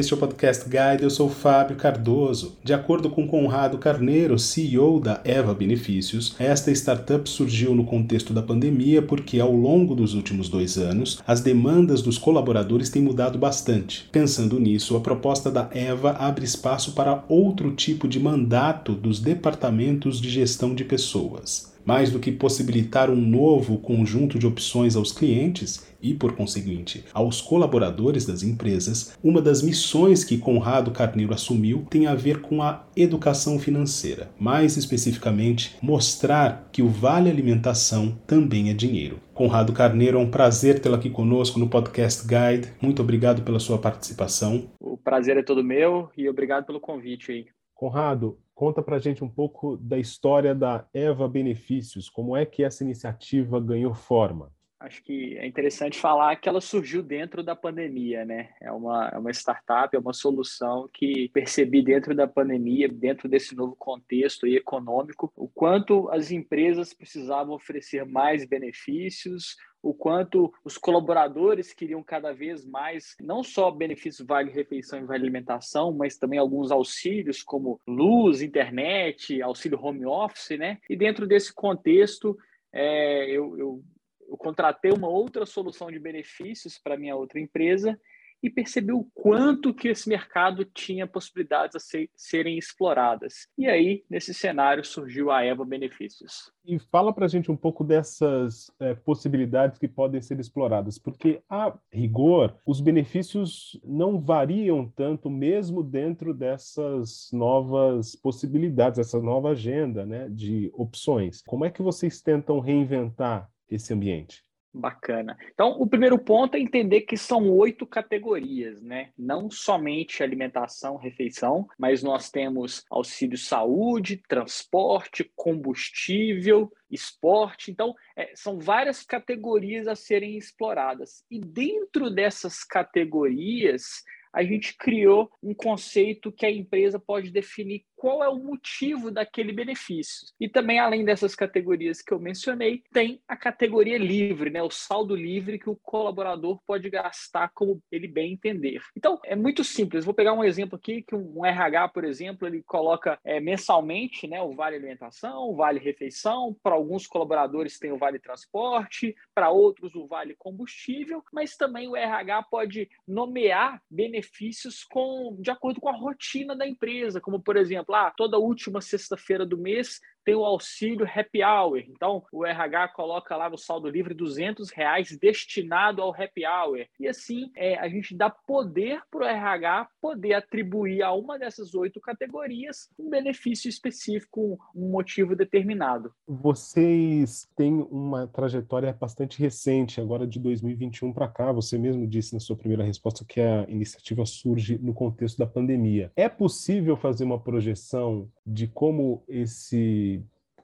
Este é o Podcast Guide, eu sou Fábio Cardoso. De acordo com Conrado Carneiro, CEO da Eva Benefícios, esta startup surgiu no contexto da pandemia porque, ao longo dos últimos dois anos, as demandas dos colaboradores têm mudado bastante. Pensando nisso, a proposta da Eva abre espaço para outro tipo de mandato dos departamentos de gestão de pessoas. Mais do que possibilitar um novo conjunto de opções aos clientes e, por conseguinte, aos colaboradores das empresas, uma das missões que Conrado Carneiro assumiu tem a ver com a educação financeira. Mais especificamente, mostrar que o Vale Alimentação também é dinheiro. Conrado Carneiro, é um prazer tê-lo aqui conosco no Podcast Guide. Muito obrigado pela sua participação. O prazer é todo meu e obrigado pelo convite aí. Conrado, conta para gente um pouco da história da Eva Benefícios, como é que essa iniciativa ganhou forma? Acho que é interessante falar que ela surgiu dentro da pandemia, né? É uma, é uma startup, é uma solução que percebi dentro da pandemia, dentro desse novo contexto econômico, o quanto as empresas precisavam oferecer mais benefícios, o quanto os colaboradores queriam cada vez mais, não só benefícios vale refeição e vale alimentação, mas também alguns auxílios como luz, internet, auxílio home office, né? E dentro desse contexto, é, eu, eu, eu contratei uma outra solução de benefícios para minha outra empresa e percebeu o quanto que esse mercado tinha possibilidades a ser, serem exploradas. E aí, nesse cenário, surgiu a Eva Benefícios. E fala para a gente um pouco dessas é, possibilidades que podem ser exploradas, porque, a rigor, os benefícios não variam tanto mesmo dentro dessas novas possibilidades, essa nova agenda né, de opções. Como é que vocês tentam reinventar esse ambiente? Bacana. Então, o primeiro ponto é entender que são oito categorias, né? Não somente alimentação, refeição, mas nós temos auxílio saúde, transporte, combustível, esporte. Então, é, são várias categorias a serem exploradas. E dentro dessas categorias, a gente criou um conceito que a empresa pode definir qual é o motivo daquele benefício. E também, além dessas categorias que eu mencionei, tem a categoria livre, né? o saldo livre que o colaborador pode gastar como ele bem entender. Então, é muito simples. Vou pegar um exemplo aqui, que um RH, por exemplo, ele coloca é, mensalmente né, o vale alimentação, o vale refeição, para alguns colaboradores tem o vale transporte, para outros o vale combustível, mas também o RH pode nomear benefícios com, de acordo com a rotina da empresa, como, por exemplo, lá, toda última sexta-feira do mês tem o auxílio happy hour. Então, o RH coloca lá no saldo livre 200 reais destinado ao happy hour. E assim, é, a gente dá poder para o RH poder atribuir a uma dessas oito categorias um benefício específico, um motivo determinado. Vocês têm uma trajetória bastante recente, agora de 2021 para cá. Você mesmo disse na sua primeira resposta que a iniciativa surge no contexto da pandemia. É possível fazer uma projeção de como esse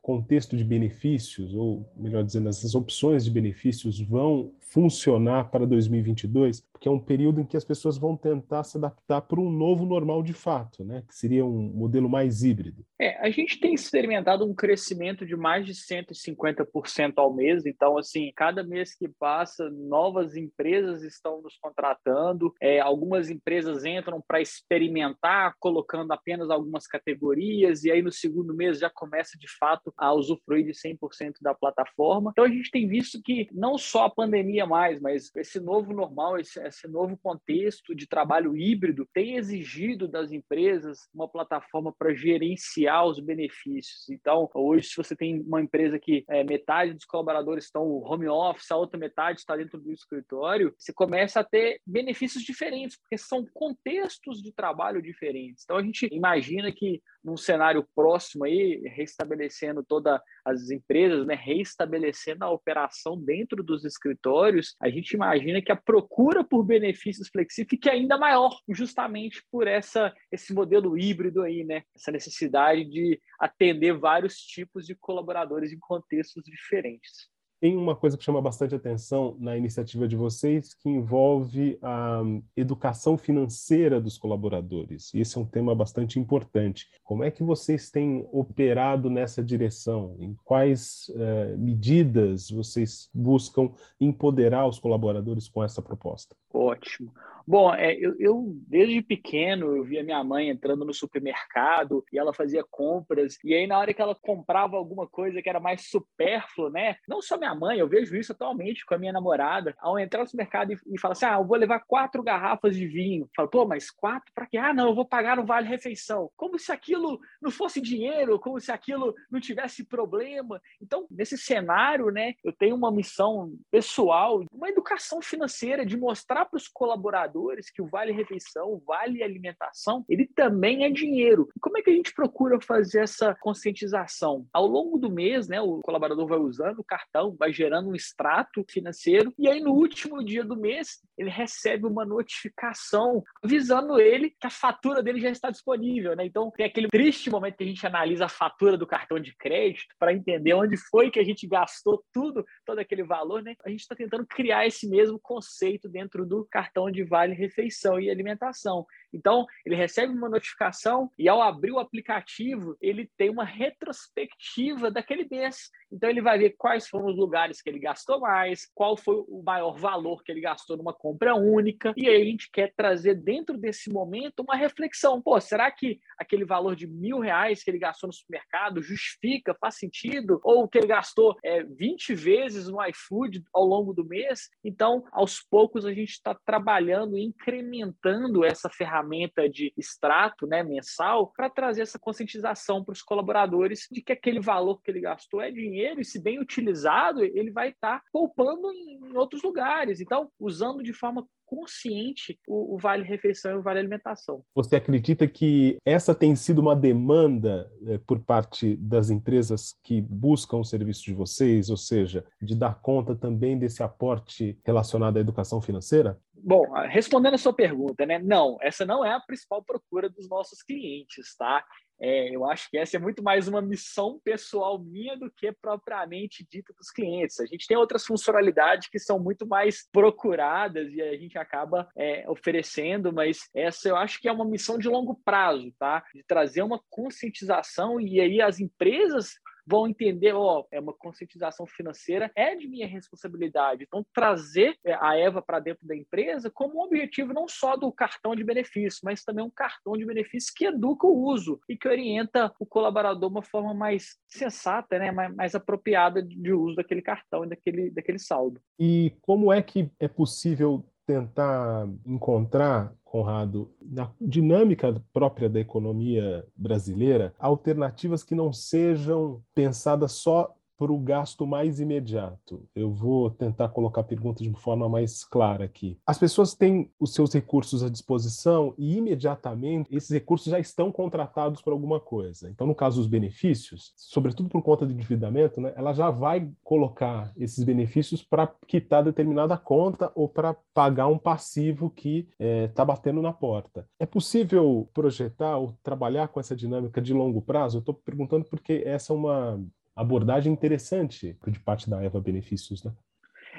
contexto de benefícios, ou melhor dizendo, essas opções de benefícios vão funcionar para 2022, porque é um período em que as pessoas vão tentar se adaptar para um novo normal de fato, né? que seria um modelo mais híbrido. É, a gente tem experimentado um crescimento de mais de 150% ao mês, então, assim, cada mês que passa, novas empresas estão nos contratando, é, algumas empresas entram para experimentar, colocando apenas algumas categorias, e aí no segundo mês já começa de fato a usufruir de 100% da plataforma. Então, a gente tem visto que não só a pandemia mais, mas esse novo normal, esse, esse novo contexto de trabalho híbrido tem exigido das empresas uma plataforma para gerenciar os benefícios. Então, hoje, se você tem uma empresa que é, metade dos colaboradores estão home office, a outra metade está dentro do escritório, você começa a ter benefícios diferentes, porque são contextos de trabalho diferentes. Então, a gente imagina que num cenário próximo aí, restabelecendo todas as empresas, né, reestabelecendo a operação dentro dos escritórios, a gente imagina que a procura por benefícios flexíveis fique ainda maior, justamente por essa esse modelo híbrido aí, né, essa necessidade de atender vários tipos de colaboradores em contextos diferentes. Tem uma coisa que chama bastante atenção na iniciativa de vocês, que envolve a educação financeira dos colaboradores. E esse é um tema bastante importante. Como é que vocês têm operado nessa direção? Em quais eh, medidas vocês buscam empoderar os colaboradores com essa proposta? Ótimo. Bom, é, eu, eu, desde pequeno eu via minha mãe entrando no supermercado e ela fazia compras e aí na hora que ela comprava alguma coisa que era mais supérfluo, né? Não só minha mãe, eu vejo isso atualmente com a minha namorada, ao entrar no supermercado e, e falar assim, ah, eu vou levar quatro garrafas de vinho. Fala, pô, mas quatro para quê? Ah, não, eu vou pagar no vale refeição. Como se aquilo não fosse dinheiro, como se aquilo não tivesse problema. Então, nesse cenário, né, eu tenho uma missão pessoal, uma educação financeira de mostrar para os colaboradores que o vale refeição, o vale alimentação, ele também é dinheiro. Como é que a gente procura fazer essa conscientização? Ao longo do mês, né, o colaborador vai usando o cartão, vai gerando um extrato financeiro e aí no último dia do mês ele recebe uma notificação avisando ele que a fatura dele já está disponível, né? Então tem aquele triste momento que a gente analisa a fatura do cartão de crédito para entender onde foi que a gente gastou tudo, todo aquele valor, né? A gente está tentando criar esse mesmo conceito dentro do cartão de vale refeição e alimentação. Então, ele recebe uma notificação e ao abrir o aplicativo, ele tem uma retrospectiva daquele mês. Então, ele vai ver quais foram os lugares que ele gastou mais, qual foi o maior valor que ele gastou numa compra única. E aí a gente quer trazer dentro desse momento uma reflexão. Pô, será que aquele valor de mil reais que ele gastou no supermercado justifica, faz sentido? Ou que ele gastou é, 20 vezes no iFood ao longo do mês? Então, aos poucos, a gente está trabalhando, incrementando essa ferramenta de extrato né, mensal para trazer essa conscientização para os colaboradores de que aquele valor que ele gastou é dinheiro e, se bem utilizado, ele vai estar tá poupando em outros lugares. Então, usando de forma consciente o, o, vale refeição e o vale alimentação. Você acredita que essa tem sido uma demanda é, por parte das empresas que buscam o serviço de vocês, ou seja, de dar conta também desse aporte relacionado à educação financeira? Bom, respondendo a sua pergunta, né? Não, essa não é a principal procura dos nossos clientes, tá? É, eu acho que essa é muito mais uma missão pessoal minha do que propriamente dita dos clientes. A gente tem outras funcionalidades que são muito mais procuradas e a gente acaba é, oferecendo, mas essa eu acho que é uma missão de longo prazo, tá? De trazer uma conscientização e aí as empresas vão entender, ó, é uma conscientização financeira, é de minha responsabilidade. Então, trazer é, a Eva para dentro da empresa como um objetivo não só do cartão de benefício, mas também um cartão de benefício que educa o uso e que orienta o colaborador de uma forma mais sensata, né, mais, mais apropriada de uso daquele cartão e daquele, daquele saldo. E como é que é possível tentar encontrar Conrado, na dinâmica própria da economia brasileira, alternativas que não sejam pensadas só para o gasto mais imediato. Eu vou tentar colocar a pergunta de uma forma mais clara aqui. As pessoas têm os seus recursos à disposição e imediatamente esses recursos já estão contratados para alguma coisa. Então, no caso dos benefícios, sobretudo por conta do endividamento, né, ela já vai colocar esses benefícios para quitar determinada conta ou para pagar um passivo que está é, tá batendo na porta. É possível projetar ou trabalhar com essa dinâmica de longo prazo? Eu estou perguntando porque essa é uma abordagem interessante de parte da Eva Benefícios, né?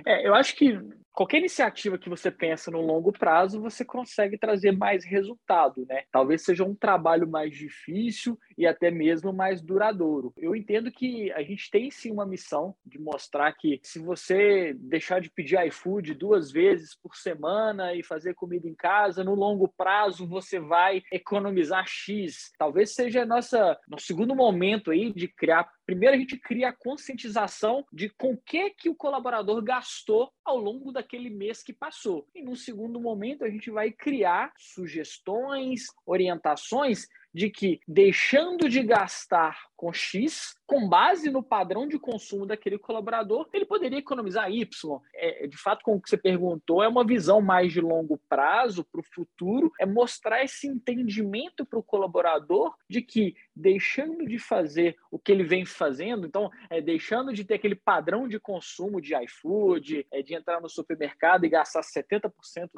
É, eu acho que qualquer iniciativa que você pensa no longo prazo, você consegue trazer mais resultado, né? Talvez seja um trabalho mais difícil e até mesmo mais duradouro. Eu entendo que a gente tem sim uma missão de mostrar que se você deixar de pedir iFood duas vezes por semana e fazer comida em casa, no longo prazo você vai economizar X. Talvez seja nossa no segundo momento aí de criar Primeiro, a gente cria a conscientização de com que, que o colaborador gastou ao longo daquele mês que passou. E, num segundo momento, a gente vai criar sugestões, orientações de que, deixando de gastar com X, com base no padrão de consumo daquele colaborador, ele poderia economizar Y. É, de fato, como você perguntou, é uma visão mais de longo prazo para o futuro, é mostrar esse entendimento para o colaborador de que, deixando de fazer o que ele vem fazendo, então, é, deixando de ter aquele padrão de consumo de iFood, é, de entrar no supermercado e gastar 70%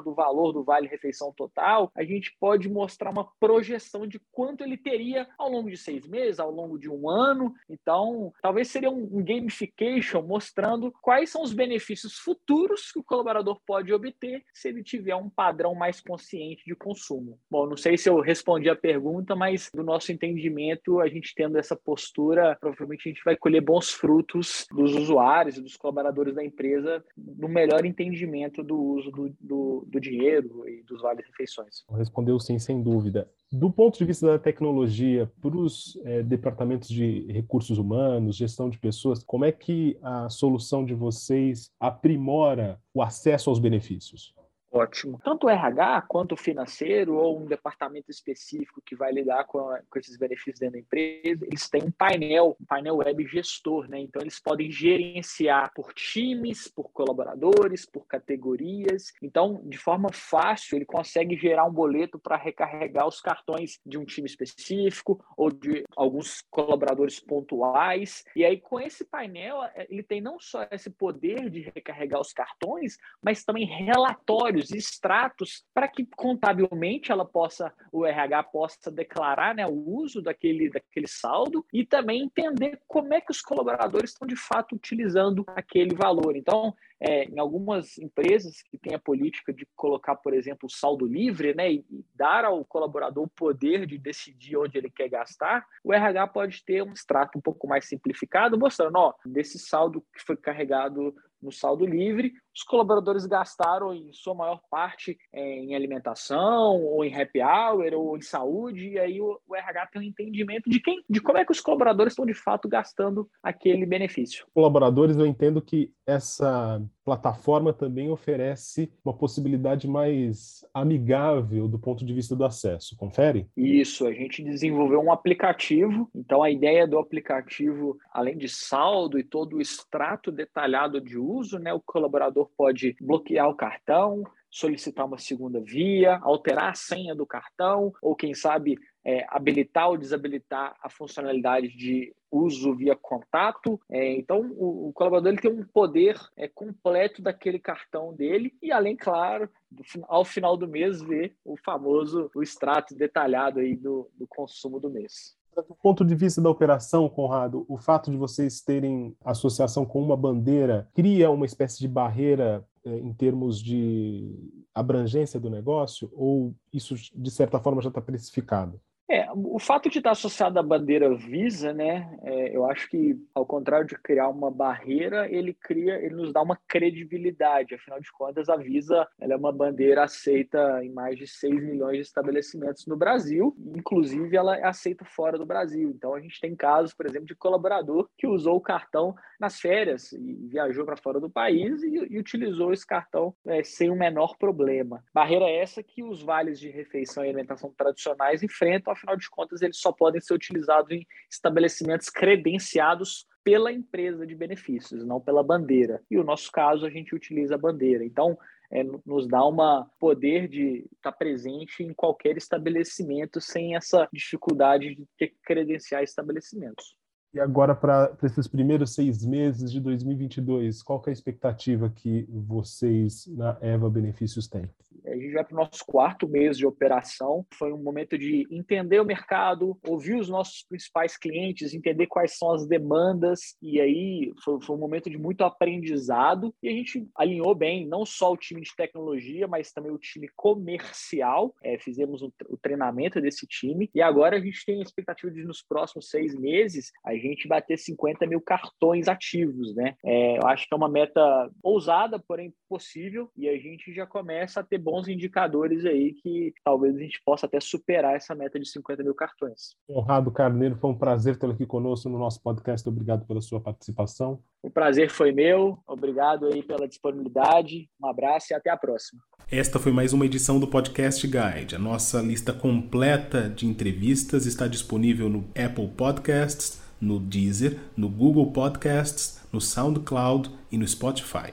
do valor do vale refeição total, a gente pode mostrar uma projeção de quanto ele teria ao longo de seis meses, ao longo de um ano. Então, talvez seria um gamification mostrando quais são os benefícios futuros que o colaborador pode obter se ele tiver um padrão mais consciente de consumo. Bom, não sei se eu respondi a pergunta, mas do nosso entendimento a gente tendo essa postura, provavelmente a gente vai colher bons frutos dos usuários e dos colaboradores da empresa no melhor entendimento do uso do, do, do dinheiro e dos vales refeições. Respondeu sim, sem dúvida. Do ponto de vista da tecnologia, para os é, departamentos de recursos humanos, gestão de pessoas, como é que a solução de vocês aprimora o acesso aos benefícios? Ótimo. Tanto o RH quanto o financeiro ou um departamento específico que vai lidar com, a, com, esses benefícios dentro da empresa, eles têm um painel, um painel web gestor, né? Então eles podem gerenciar por times, por colaboradores, por categorias. Então, de forma fácil, ele consegue gerar um boleto para recarregar os cartões de um time específico ou de alguns colaboradores pontuais. E aí, com esse painel, ele tem não só esse poder de recarregar os cartões, mas também relatórios relatórios, extratos, para que contabilmente ela possa, o RH possa declarar né, o uso daquele, daquele saldo e também entender como é que os colaboradores estão de fato utilizando aquele valor. Então, é, em algumas empresas que têm a política de colocar, por exemplo, o saldo livre, né, e dar ao colaborador o poder de decidir onde ele quer gastar, o RH pode ter um extrato um pouco mais simplificado, mostrando, ó, desse saldo que foi carregado no saldo livre, os colaboradores gastaram em sua maior parte em alimentação, ou em happy hour, ou em saúde, e aí o, RH tem um entendimento de quem, de como é que os colaboradores estão de fato gastando aquele benefício. Colaboradores, eu entendo que essa plataforma também oferece uma possibilidade mais amigável do ponto de vista do acesso. Confere? Isso, a gente desenvolveu um aplicativo. Então a ideia do aplicativo, além de saldo e todo o extrato detalhado de uso, né, o colaborador pode bloquear o cartão, solicitar uma segunda via, alterar a senha do cartão, ou quem sabe é, habilitar ou desabilitar a funcionalidade de uso via contato. É, então, o, o, colaborador ele tem um poder é, completo daquele cartão dele e, além, claro, do, ao final do mês, ver o famoso o extrato detalhado aí do, do consumo do mês. Do ponto de vista da operação, Conrado, o fato de vocês terem associação com uma bandeira cria uma espécie de barreira é, em termos de abrangência do negócio ou isso, de certa forma, já está precificado? É, o fato de estar associado à bandeira Visa, né, é, eu acho que, ao contrário de criar uma barreira, ele cria, ele nos dá uma credibilidade. Afinal de contas, a Visa é uma bandeira aceita em mais de 6 milhões de estabelecimentos no Brasil, inclusive ela é aceita fora do Brasil. Então, a gente tem casos, por exemplo, de colaborador que usou o cartão nas férias e viajou para fora do país e, e utilizou esse cartão é, sem o menor problema. Barreira essa que os vales de refeição e alimentação tradicionais enfrentam afinal de contas, eles só podem ser utilizados em estabelecimentos credenciados pela empresa de benefícios, não pela bandeira. E o nosso caso, a gente utiliza a bandeira. Então, é, nos dá um poder de estar presente em qualquer estabelecimento sem essa dificuldade de ter que credenciar estabelecimentos. E agora, para esses primeiros seis meses de 2022, qual é a expectativa que vocês na Eva Benefícios têm? A gente vai para o nosso quarto mês de operação. Foi um momento de entender o mercado, ouvir os nossos principais clientes, entender quais são as demandas. E aí foi, foi um momento de muito aprendizado. E a gente alinhou bem, não só o time de tecnologia, mas também o time comercial. É, fizemos o, treinamento desse time. E agora a gente tem a expectativa de, nos próximos seis meses, a gente bater 50 mil cartões ativos, né? É, eu acho que é uma meta ousada, porém possível, e a gente já começa a ter bons indicadores aí que talvez a gente possa até superar essa meta de 50 mil cartões. Honrado Carneiro, foi um prazer tê-lo aqui conosco no nosso podcast. Obrigado pela sua participação. O prazer foi meu. Obrigado aí pela disponibilidade. Um abraço e até a próxima. Esta foi mais uma edição do Podcast Guide. A nossa lista completa de entrevistas está disponível no Apple Podcasts, no Deezer, no Google Podcasts, no SoundCloud e no Spotify.